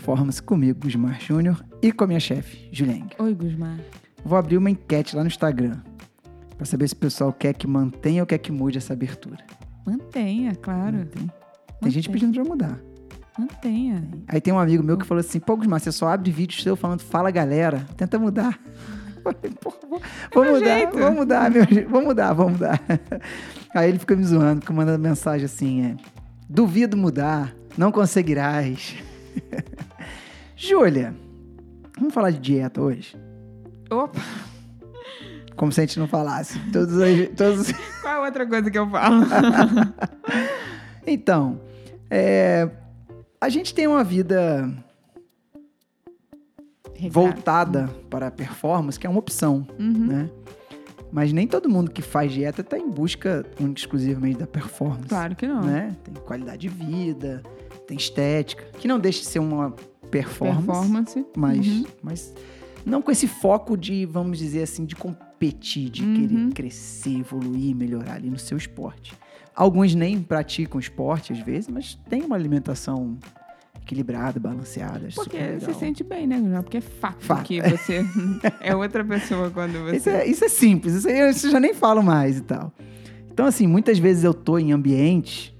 Performance comigo, Gusmar Júnior, e com a minha chefe, Julieng. Oi, Gusmar. Vou abrir uma enquete lá no Instagram para saber se o pessoal quer que mantenha ou quer que mude essa abertura. Mantenha, claro. Mantém. Tem gente pedindo pra mudar. Mantenha. Aí tem um amigo meu que falou assim: Pô, Gusmar, você só abre vídeo seu falando fala galera, tenta mudar. Falei, Pô, vou, mudar, jeito. vou mudar, meu vou mudar, vou mudar. Aí ele fica me zoando, fica mandando mensagem assim: é, Duvido mudar, não conseguirás. Júlia, vamos falar de dieta hoje? Opa, Como se a gente não falasse. Todos, os- todos, os- qual é outra coisa que eu falo? Então, é, a gente tem uma vida voltada para a performance, que é uma opção, Uhum. né? Mas nem todo mundo que faz dieta está em busca única exclusivamente da performance. Claro que não. Né? Tem qualidade de vida, tem estética, que não deixa de ser uma performance, Performance. mas, Uhum. mas não com esse foco de, vamos dizer assim, de competir, de Uhum. querer crescer, evoluir, melhorar ali no seu esporte. Alguns nem praticam esporte às vezes, mas tem uma alimentação equilibrada, balanceada. Porque você sente bem, né, Gusmar? Porque é fato, Fato. que você é outra pessoa quando você... Isso é, isso é simples, isso aí eu já nem falo mais e tal. Então, assim, muitas vezes eu tô em ambientes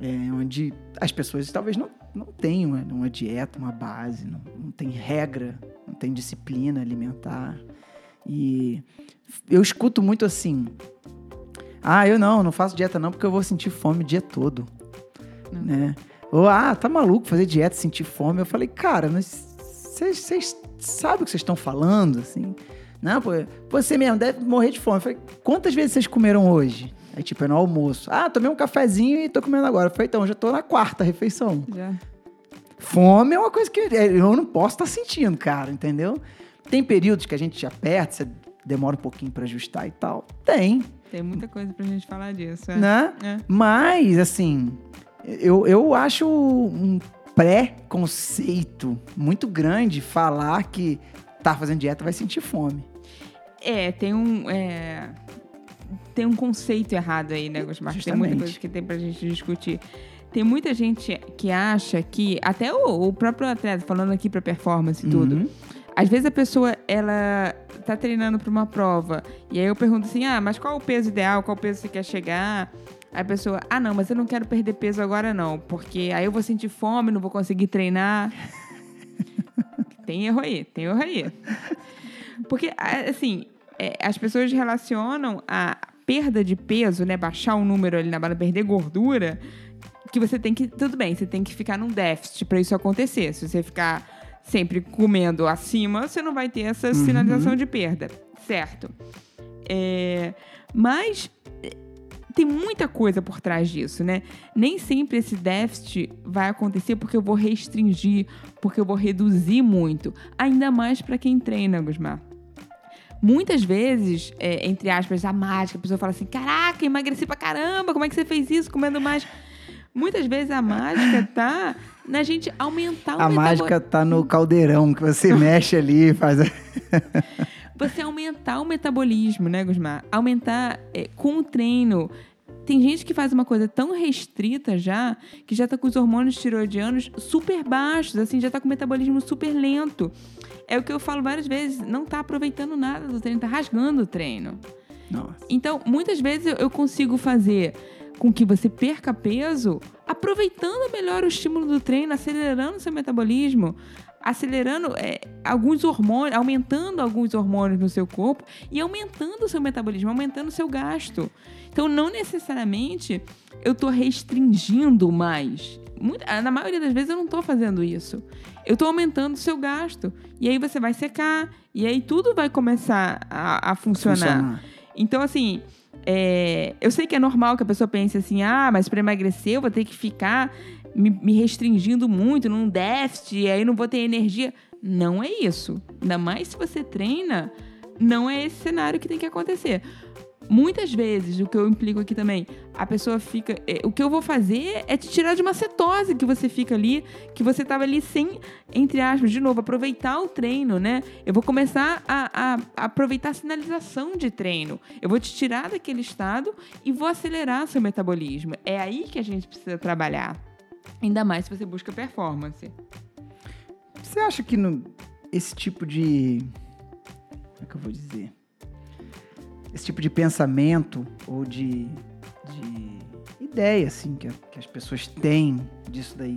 é, onde as pessoas talvez não, não tenham uma, uma dieta, uma base, não, não tem regra, não tem disciplina alimentar. E eu escuto muito assim: ah, eu não, não faço dieta não porque eu vou sentir fome o dia todo. Não. Né? Ou, ah, tá maluco fazer dieta, sentir fome. Eu falei, cara, mas vocês vocês sabem o que vocês estão falando, assim? Não, pô, você mesmo deve morrer de fome. Eu falei, quantas vezes vocês comeram hoje? Aí, tipo, é no almoço. Ah, tomei um cafezinho e tô comendo agora. Eu falei, então, já tô na quarta refeição. Já. Fome é uma coisa que eu não posso estar sentindo, cara, entendeu? Tem períodos que a gente aperta, você demora um pouquinho pra ajustar e tal. Tem, Tem muita coisa pra gente falar disso. é. né? É. Mas, assim, eu, eu acho um pré-conceito muito grande falar que tá fazendo dieta vai sentir fome. É, tem um. é, Tem um conceito errado aí, né, Gusmar? Tem muita Justamente. coisa que tem pra gente discutir. Tem muita gente que acha que, até o, o próprio atleta, falando aqui pra performance e tudo, Uhum. às vezes a pessoa, ela tá treinando pra uma prova, e aí eu pergunto assim, ah, mas qual o peso ideal, qual peso você quer chegar? Aí a pessoa, ah, não, mas eu não quero perder peso agora não, porque aí eu vou sentir fome, não vou conseguir treinar. tem erro aí, tem erro aí. Porque, assim, é, as pessoas relacionam a perda de peso, né, baixar o número ali na bala, perder gordura, que você tem que, tudo bem, você tem que ficar num déficit pra isso acontecer. Se você ficar sempre comendo acima, você não vai ter essa sinalização de perda, certo? É, mas é, tem muita coisa por trás disso, né? Nem sempre esse déficit vai acontecer porque eu vou restringir, porque eu vou reduzir muito. Ainda mais para quem treina, Gusmar. Muitas vezes, é, entre aspas, a mágica, a pessoa fala assim: caraca, emagreci pra caramba, como é que você fez isso comendo mais? Muitas vezes a mágica tá na gente aumentar o A mágica tá no caldeirão que você mexe ali, faz. você aumentar o metabolismo, né, Gusmar? Aumentar é, com o treino. Tem gente que faz uma coisa tão restrita já, que já tá com os hormônios tiroidianos super baixos, assim, já tá com o metabolismo super lento. É o que eu falo várias vezes, não tá aproveitando nada do treino, tá rasgando o treino. Nossa. Então, muitas vezes eu- eu consigo fazer com que você perca peso aproveitando melhor o estímulo do treino, acelerando seu metabolismo, acelerando é, alguns hormônios, aumentando alguns hormônios no seu corpo e aumentando o seu metabolismo, aumentando o seu gasto. Então, não necessariamente eu estou restringindo mais. Muito- na maioria das vezes eu não estou fazendo isso. Eu estou aumentando o seu gasto. E aí você vai secar. E aí tudo vai começar a, a funcionar. Então, assim, é, eu sei que é normal que a pessoa pense assim: ah, mas para emagrecer eu vou ter que ficar me, me restringindo muito num déficit, e aí não vou ter energia. Não é isso. Ainda mais se você treina, não é esse cenário que tem que acontecer. Muitas vezes, o que eu implico aqui também, a pessoa fica. é, o que eu vou fazer é te tirar de uma cetose que você fica ali, que você tava ali sem, entre aspas, de novo, aproveitar o treino, né? Eu vou começar a, a- a aproveitar a sinalização de treino. Eu vou te tirar daquele estado e vou acelerar seu metabolismo. É aí que a gente precisa trabalhar. Ainda mais se você busca performance. Você acha que no- esse tipo de. Como é que eu vou dizer? Esse tipo de pensamento ou de, de ideia, assim, que, que as pessoas têm disso daí,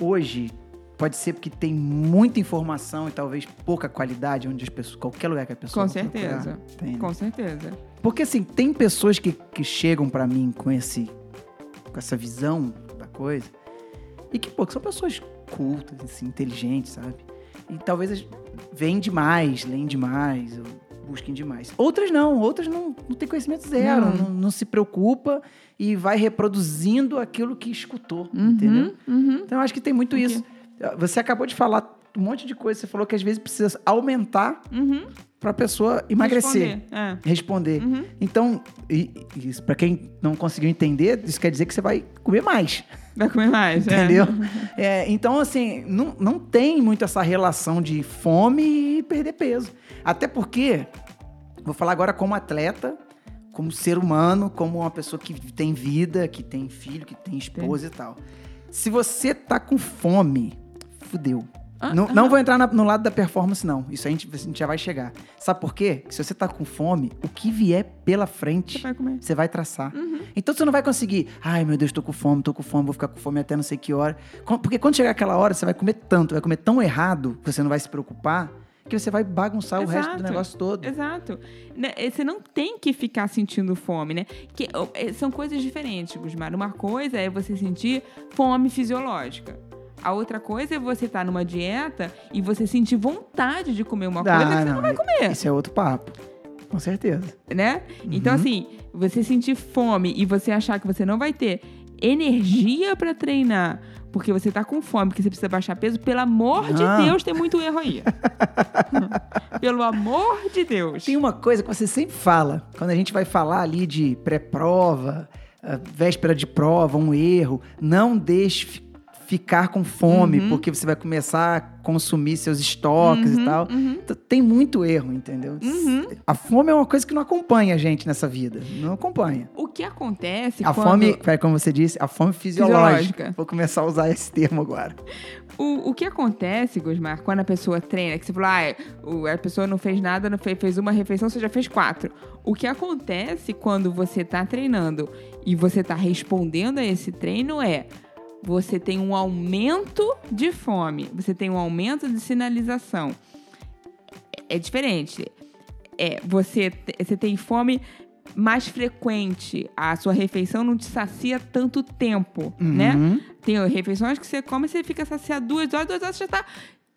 hoje, pode ser porque tem muita informação e talvez pouca qualidade, onde as pessoas. qualquer lugar que a pessoa Com vai procurar, certeza. tem, né? Com certeza. Porque assim, tem pessoas que, que chegam pra mim com esse com essa visão coisa e que, pô, que são pessoas cultas, assim, inteligentes, sabe? E talvez veem demais, leem demais, busquem demais. Outras não, outras não, não têm conhecimento zero, Não. não, não se preocupa e vai reproduzindo aquilo que escutou, Uhum, entendeu? uhum. Então eu acho que tem muito O quê? isso. Você acabou de falar um monte de coisa, você falou que às vezes precisa aumentar Uhum. pra pessoa emagrecer Responder. É. responder. Uhum. Então, para quem não conseguiu entender, isso quer dizer que você vai comer mais, Vai comer mais. é. entendeu? É, então, assim, não, não tem muito essa relação de fome e perder peso. Até porque, vou falar agora como atleta, como ser humano, como uma pessoa que tem vida, que tem filho, que tem esposa e tal. Se você tá com fome, fudeu. Ah, não, ah. não vou entrar na- no lado da performance, não. Isso a gente, a gente já vai chegar. Sabe por quê? Que se você tá com fome, o que vier pela frente, Você vai comer. você vai traçar. Uhum. Então você não vai conseguir, ai meu Deus, tô com fome, tô com fome, vou ficar com fome até não sei que hora. Porque quando chegar aquela hora, você vai comer tanto, vai comer tão errado, que você não vai se preocupar, que você vai bagunçar o resto do Exato. negócio todo. Exato. Né, eh, Você não tem que ficar sentindo fome, né? Que, eh, são coisas diferentes, Gusmar. Uma coisa é você sentir fome fisiológica. A outra coisa é você estar numa dieta e você sentir vontade de comer uma coisa que você não, vai comer, Esse é outro papo. Com certeza. né? Então, Uhum. assim, você sentir fome e você achar que você não vai ter energia pra treinar porque você tá com fome, porque você precisa baixar peso, pelo amor Não. de Deus, tem muito erro aí. pelo amor de Deus. Tem uma coisa que você sempre fala, quando a gente vai falar ali de pré-prova, ah, véspera de prova, um erro, não deixe ficar com fome, Uhum. porque você vai começar a consumir seus estoques e Uhum, tal. uhum. Então, Tem muito erro, entendeu? Uhum. A fome é uma coisa que não acompanha a gente nessa vida. Não acompanha. O que acontece A quando... fome, é como você disse, a fome fisiológica. Fisiológica. Vou começar a usar esse termo agora. O, o que acontece, Gusmar, quando a pessoa treina, que você falou, ah, o- a pessoa não fez nada, não fez, fez uma refeição, você já fez quatro. O que acontece quando você tá treinando e você tá respondendo a esse treino é você tem um aumento de fome, você tem um aumento de sinalização. É, é diferente. É, você, você tem fome mais frequente, a sua refeição não te sacia tanto tempo, né? Uhum. Tem refeições que você come e você fica saciado duas horas, duas horas você já tá,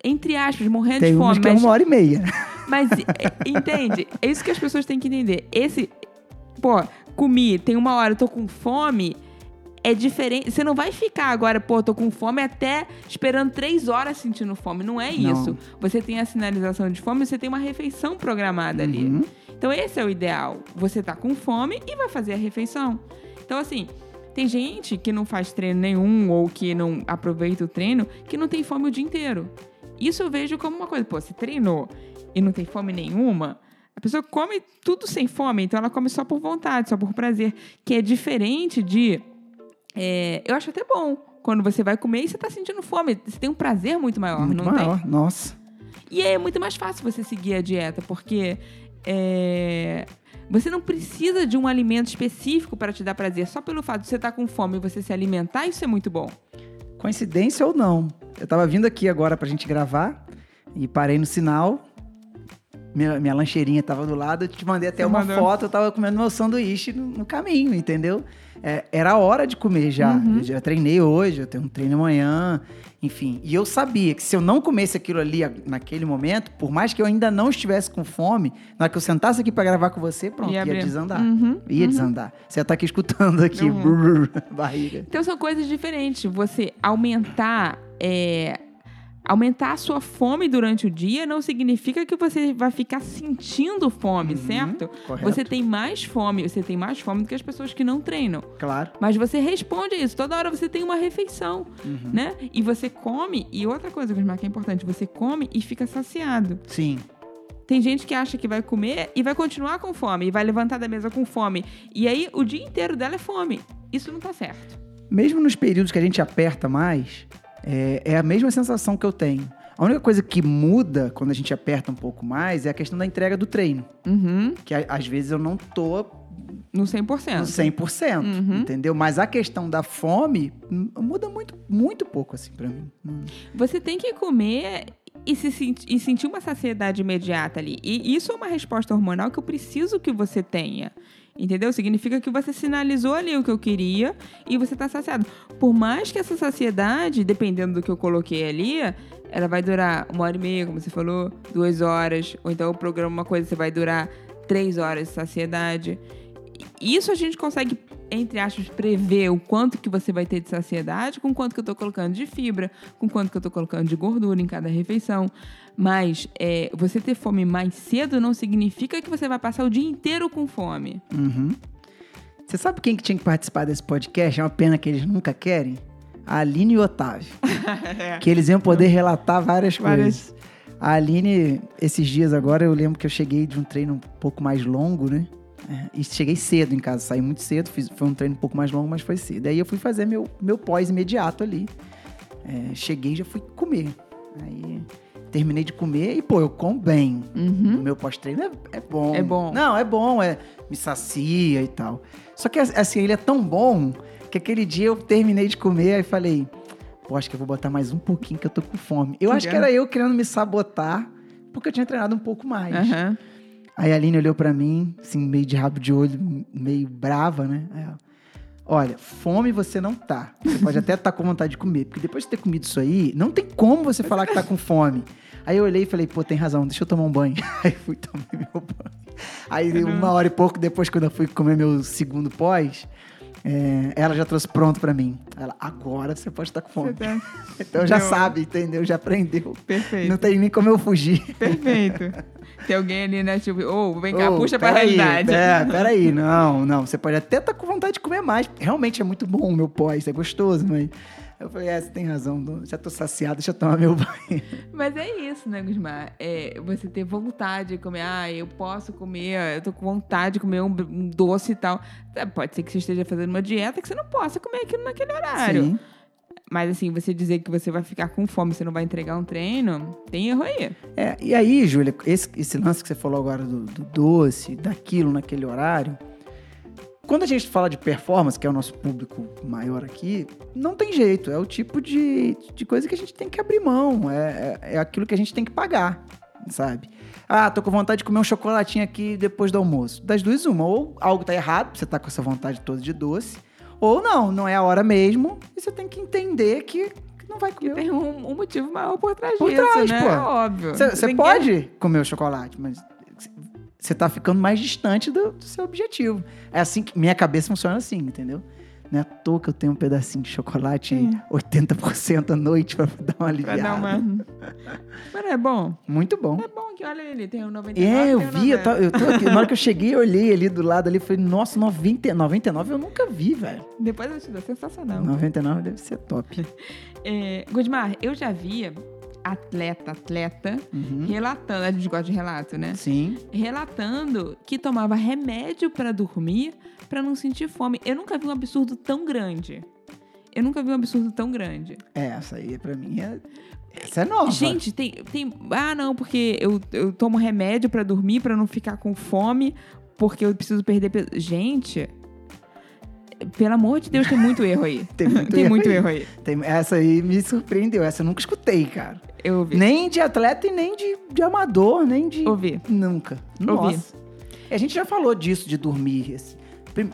entre aspas, morrendo Tem de fome. que é Mas, uma hora e meia. mas, é, entende? É isso que as pessoas têm que entender. Esse, pô, comi, tem uma hora, eu tô com fome, é diferente. Você não vai ficar agora, pô, tô com fome até esperando três horas sentindo fome. Não é Não. isso. Você tem a sinalização de fome, você tem uma refeição programada ali. Uhum. Então esse é o ideal. Você tá com fome e vai fazer a refeição. Então assim, tem gente que não faz treino nenhum ou que não aproveita o treino que não tem fome o dia inteiro. Isso eu vejo como uma coisa, pô, você treinou e não tem fome nenhuma, a pessoa come tudo sem fome, então ela come só por vontade, só por prazer, que é diferente de é, eu acho até bom quando você vai comer e você tá sentindo fome, você tem um prazer muito maior, Muito não tem? maior. Nossa. E aí é muito mais fácil você seguir a dieta, porque é, você não precisa de um alimento específico para te dar prazer. Só pelo fato de você estar com fome e você se alimentar, isso é muito bom. Coincidência ou não? Eu tava vindo aqui agora pra gente gravar e parei no sinal. Minha, minha lancheirinha tava do lado, eu te mandei até Você uma mandou. foto, eu tava comendo meu sanduíche no, no caminho, entendeu? É, era a hora de comer já. Uhum. Eu já treinei hoje, eu tenho um treino amanhã, enfim. E eu sabia que se eu não comesse aquilo ali naquele momento, por mais que eu ainda não estivesse com fome, na hora que eu sentasse aqui pra gravar com você, pronto, Ia ia, desandar. Uhum, Ia uhum. desandar. Você ia estar aqui escutando aqui, Uhum. brrr, barriga. Então são coisas diferentes. Você aumentar. é, Aumentar a sua fome durante o dia não significa que você vai ficar sentindo fome, Uhum, certo? correto. Você tem mais fome, você tem mais fome do que as pessoas que não treinam. Claro. Mas você responde a isso. Toda hora você tem uma refeição, Uhum. né? E você come. E outra coisa, Gusmar, que é importante, você come e fica saciado. Sim. Tem gente que acha que vai comer e vai continuar com fome, e vai levantar da mesa com fome. E aí o dia inteiro dela é fome. Isso não tá certo. Mesmo nos períodos que a gente aperta mais, é, é a mesma sensação que eu tenho. A única coisa que muda quando a gente aperta um pouco mais é a questão da entrega do treino. Uhum. Que às vezes eu não tô No 100%. no 100%, Uhum. entendeu? Mas a questão da fome muda muito, muito pouco, assim, pra mim. Você tem que comer e, se senti- e sentir uma saciedade imediata ali. E isso é uma resposta hormonal que eu preciso que você tenha. Entendeu? Significa que você sinalizou ali o que eu queria e você tá saciado. Por mais que essa saciedade, dependendo do que eu coloquei ali, ela vai durar uma hora e meia, como você falou, duas horas. Ou então o programa, uma coisa, você vai durar três horas de saciedade. Isso a gente consegue, entre aspas, prever o quanto que você vai ter de saciedade, com quanto que eu tô colocando de fibra, com quanto que eu tô colocando de gordura em cada refeição. Mas é, você ter fome mais cedo não significa que você vai passar o dia inteiro com fome. Uhum. Você sabe quem que tinha que participar desse podcast? É uma pena que eles nunca querem. A Aline e o Otávio. que eles iam poder relatar várias, Várias. coisas. A Aline, esses dias agora, eu lembro que eu cheguei de um treino um pouco mais longo, né? É, e cheguei cedo em casa, saí muito cedo, fiz, foi um treino um pouco mais longo, mas foi cedo. Aí eu fui fazer meu, meu pós imediato ali. É, cheguei e já fui comer. Aí terminei de comer e, pô, eu como bem. Uhum. O meu pós-treino é, é bom. É bom. Não, é bom, é, me sacia e tal. Só que, assim, ele é tão bom que aquele dia eu terminei de comer e falei, pô, acho que eu vou botar mais um pouquinho que eu tô com fome. Eu acho que era eu querendo me sabotar porque eu tinha treinado um pouco mais. Aham. Aí a Aline olhou pra mim, assim, meio de rabo de olho, meio brava, né? Aí ela, Olha, fome você não tá. Você pode até estar com vontade de comer, porque depois de ter comido isso aí, não tem como você falar que tá com fome. Aí eu olhei e falei, pô, tem razão, deixa eu tomar um banho. Aí fui tomar meu banho. Aí uma hora e pouco depois, quando eu fui comer meu segundo pós, é, ela já trouxe pronto pra mim. Ela, agora você pode estar com fome. Tá- Então já Deu. sabe, entendeu? Já aprendeu. Perfeito. Não tem nem como eu fugir. Perfeito. Tem alguém ali, né? Tipo, ô, vem cá, Ô, puxa pra peraí, realidade. É, peraí, não, não. Você pode até estar com vontade de comer mais. Realmente é muito bom o meu pós, é gostoso, mas. Eu falei, é, você tem razão, já tô saciado, deixa eu tomar meu banho. Mas é isso, né, Gusmar? É você ter vontade de comer. Ah, eu posso comer, eu tô com vontade de comer um, um doce e tal. É, Pode ser que você esteja fazendo uma dieta que você não possa comer aquilo naquele horário. Sim. Mas assim, você dizer que você vai ficar com fome, você não vai entregar um treino, tem erro aí. É, e aí, Júlia, esse, esse lance que você falou agora do, do doce, daquilo naquele horário. Quando a gente fala de performance, que é o nosso público maior aqui, não tem jeito. É o tipo de, de coisa que a gente tem que abrir mão. É, é, é aquilo que a gente tem que pagar, sabe? Ah, tô com vontade de comer um chocolatinho aqui depois do almoço. Das duas, uma. Ou algo tá errado, você tá com essa vontade toda de doce. Ou não, não é a hora mesmo. E você tem que entender que, não vai comer. tem um, um motivo maior por trás Por disso, trás, né? pô. É óbvio. Você pode comer o chocolate, mas você tá ficando mais distante do, do seu objetivo. É assim que minha cabeça funciona assim, entendeu? Não é à toa que eu tenho um pedacinho de chocolate Hum. 80% à noite pra dar uma Pra aliviada. dar uma... Mas não é bom? Muito bom. É bom que olha ele, tem um 99, É, eu vi, eu, 90. tô, eu tô aqui. Na hora que eu cheguei, eu olhei ali do lado ali e falei, nossa, 90, 99 eu nunca vi, velho. Depois eu te dou, sensacional. 99 deve ser top. É, Gudmar, eu já via atleta, atleta, Uhum. relatando, a gente gosta de relato, né? Sim. Relatando que tomava remédio pra dormir pra não sentir fome. Eu nunca vi um absurdo tão grande. Eu nunca vi um absurdo tão grande. É, essa aí pra mim é. Essa é nova. Gente, tem, tem. Ah, não, porque eu, eu tomo remédio pra dormir, pra não ficar com fome, porque eu preciso perder peso. Gente, pelo amor de Deus, tem muito erro aí. Tem muito tem erro muito aí. erro aí. Tem- essa aí me surpreendeu. Essa eu nunca escutei, cara. Eu ouvi. Nem de atleta e nem de, de amador, nem de. Ouvi. Nunca. Ouvi. Nossa. E a gente já falou disso, de dormir.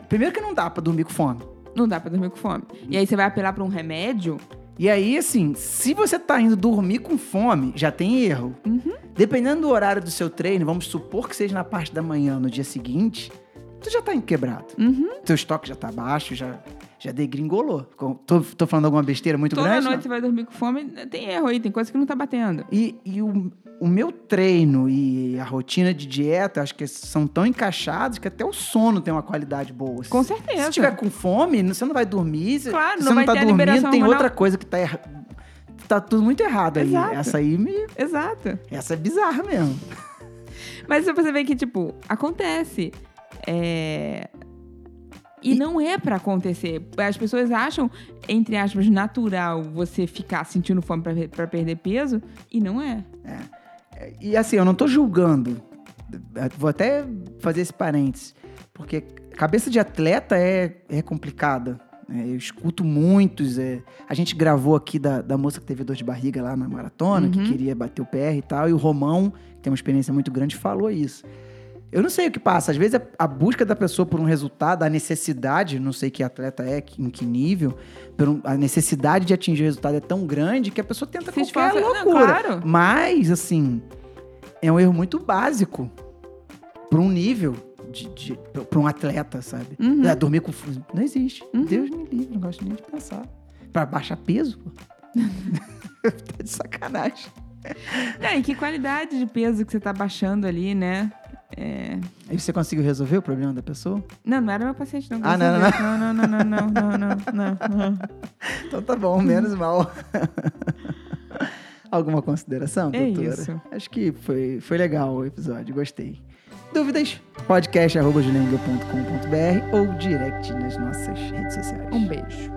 Primeiro que não dá pra dormir com fome. Não dá pra dormir com fome. E aí você vai apelar pra um remédio? E aí, assim, se você tá indo dormir com fome, já tem erro. Uhum. Dependendo do horário do seu treino, vamos supor que seja na parte da manhã, no dia seguinte, tu já tá quebrado. Uhum. Teu estoque já tá baixo, já, já degringolou. Tô, tô falando alguma besteira muito Toda grande? noite não? você vai dormir com fome, tem erro aí, tem coisa que não tá batendo. E, e o, o meu treino e a rotina de dieta, acho que são tão encaixados que até o sono tem uma qualidade boa. Com Se certeza. tiver com fome, você não vai dormir. Se, Claro, se não você vai não tá dormindo, tem outra coisa que tá errada. Tá tudo muito errado aí. Exato. Essa aí me. Exato. Essa é bizarra mesmo. Mas você vê que, tipo, acontece. É... E, não é pra acontecer. As pessoas acham, entre aspas, natural você ficar sentindo fome pra, pra perder peso, e não é. E assim, eu não tô julgando. Vou até fazer esse parênteses. Porque cabeça de atleta é, é complicada. né? eu escuto muitos. é, a gente gravou aqui da, da moça que teve dor de barriga lá na maratona, que Uhum. queria bater o PR e tal. E o Romão, que tem uma experiência muito grande, falou isso. Eu não sei o que passa. Às vezes a, busca da pessoa por um resultado, a necessidade, não sei que atleta é, em que nível, a necessidade de atingir o resultado é tão grande que a pessoa tenta Se qualquer esforça- Não, loucura. claro. Mas, assim, é um erro muito básico para um nível de, de para um atleta, sabe? Uhum. É, dormir com. Não existe. Uhum. Deus me livre, não gosto nem de pensar. Para baixar peso, pô. tá de sacanagem. Não, e que qualidade de peso que você tá baixando ali, né? É... Aí você conseguiu resolver o problema da pessoa? Não, não era meu paciente, não. Ah, não, não, não, não, não, não, não, não, não, não. Então tá bom, menos mal. Alguma consideração, É doutora? isso. Acho que foi, foi legal o episódio, gostei. Dúvidas? podcast.juliengel.com.br ou direct nas nossas redes sociais. Um beijo.